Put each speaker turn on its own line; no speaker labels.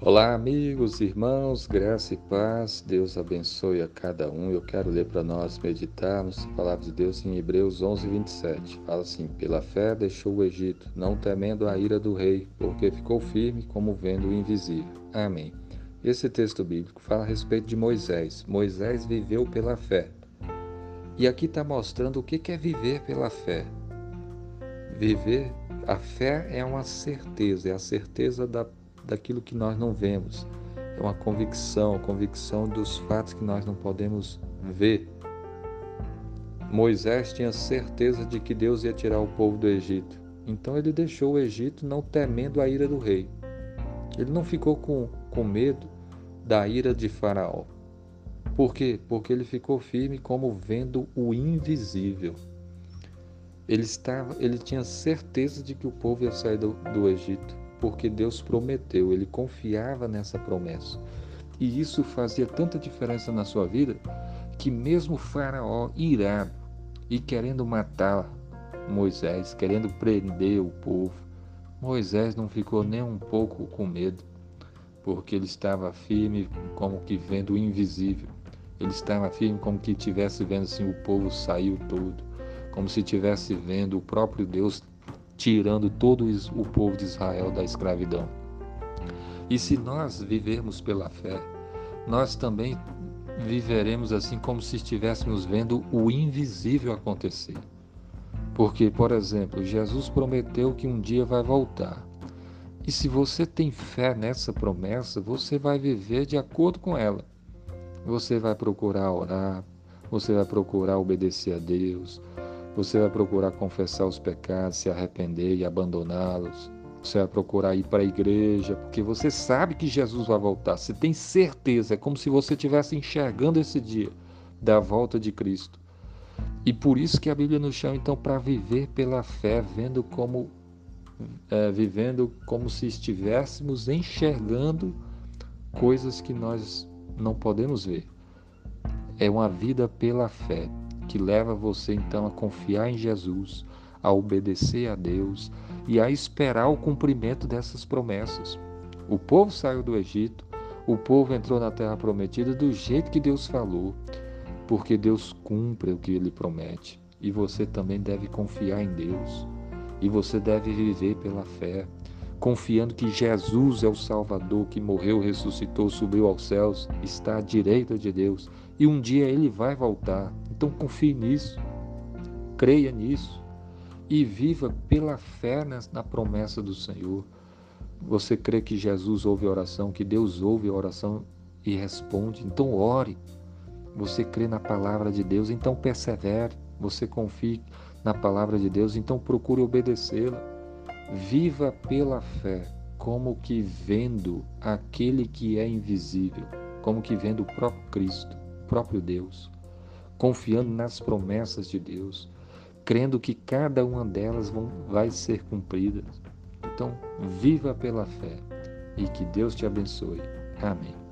Olá, amigos, irmãos, graça e paz. Deus abençoe a cada um. Eu quero ler para nós meditarmos a palavra de Deus em Hebreus 11, 27. Fala assim: Pela fé deixou o Egito, não temendo a ira do rei, porque ficou firme como vendo o invisível. Amém. Esse texto bíblico fala a respeito de Moisés. Moisés viveu pela fé. E aqui está mostrando o que é viver pela fé. Viver, a fé é uma certeza, é a certeza da daquilo que nós não vemos. É uma convicção, convicção dos fatos que nós não podemos ver. Moisés tinha certeza de que Deus ia tirar o povo do Egito. Então ele deixou o Egito não temendo a ira do rei. Ele não ficou com, com medo da ira de Faraó. Por quê? Porque ele ficou firme como vendo o invisível. Ele, estava, ele tinha certeza de que o povo ia sair do, do Egito porque Deus prometeu, ele confiava nessa promessa. E isso fazia tanta diferença na sua vida que, mesmo Faraó irado e querendo matar Moisés, querendo prender o povo, Moisés não ficou nem um pouco com medo, porque ele estava firme como que vendo o invisível. Ele estava firme como que estivesse vendo assim o povo saiu todo, como se estivesse vendo o próprio Deus tirando todo o povo de Israel da escravidão. E se nós vivermos pela fé, nós também viveremos assim como se estivéssemos vendo o invisível acontecer. Porque, por exemplo, Jesus prometeu que um dia vai voltar. E se você tem fé nessa promessa, você vai viver de acordo com ela. Você vai procurar orar, você vai procurar obedecer a Deus, você vai procurar confessar os pecados, se arrepender e abandoná-los. Você vai procurar ir para a igreja, porque você sabe que Jesus vai voltar. Você tem certeza, é como se você estivesse enxergando esse dia da volta de Cristo. E por isso que a Bíblia nos chama então para viver pela fé, vendo como é, vivendo como se estivéssemos enxergando coisas que nós não podemos ver. É uma vida pela fé que leva você então a confiar em Jesus, a obedecer a Deus e a esperar o cumprimento dessas promessas. O povo saiu do Egito, o povo entrou na terra prometida do jeito que Deus falou, porque Deus cumpre o que ele promete. E você também deve confiar em Deus. E você deve viver pela fé, confiando que Jesus é o Salvador que morreu, ressuscitou, subiu aos céus, está à direita de Deus e um dia ele vai voltar. Então confie nisso, creia nisso e viva pela fé na promessa do Senhor. Você crê que Jesus ouve a oração, que Deus ouve a oração e responde, então ore. Você crê na palavra de Deus, então persevere. Você confie na palavra de Deus, então procure obedecê-la. Viva pela fé, como que vendo aquele que é invisível, como que vendo o próprio Cristo, o próprio Deus, confiando nas promessas de Deus, crendo que cada uma delas vão, vai ser cumprida. Então, viva pela fé e que Deus te abençoe. Amém.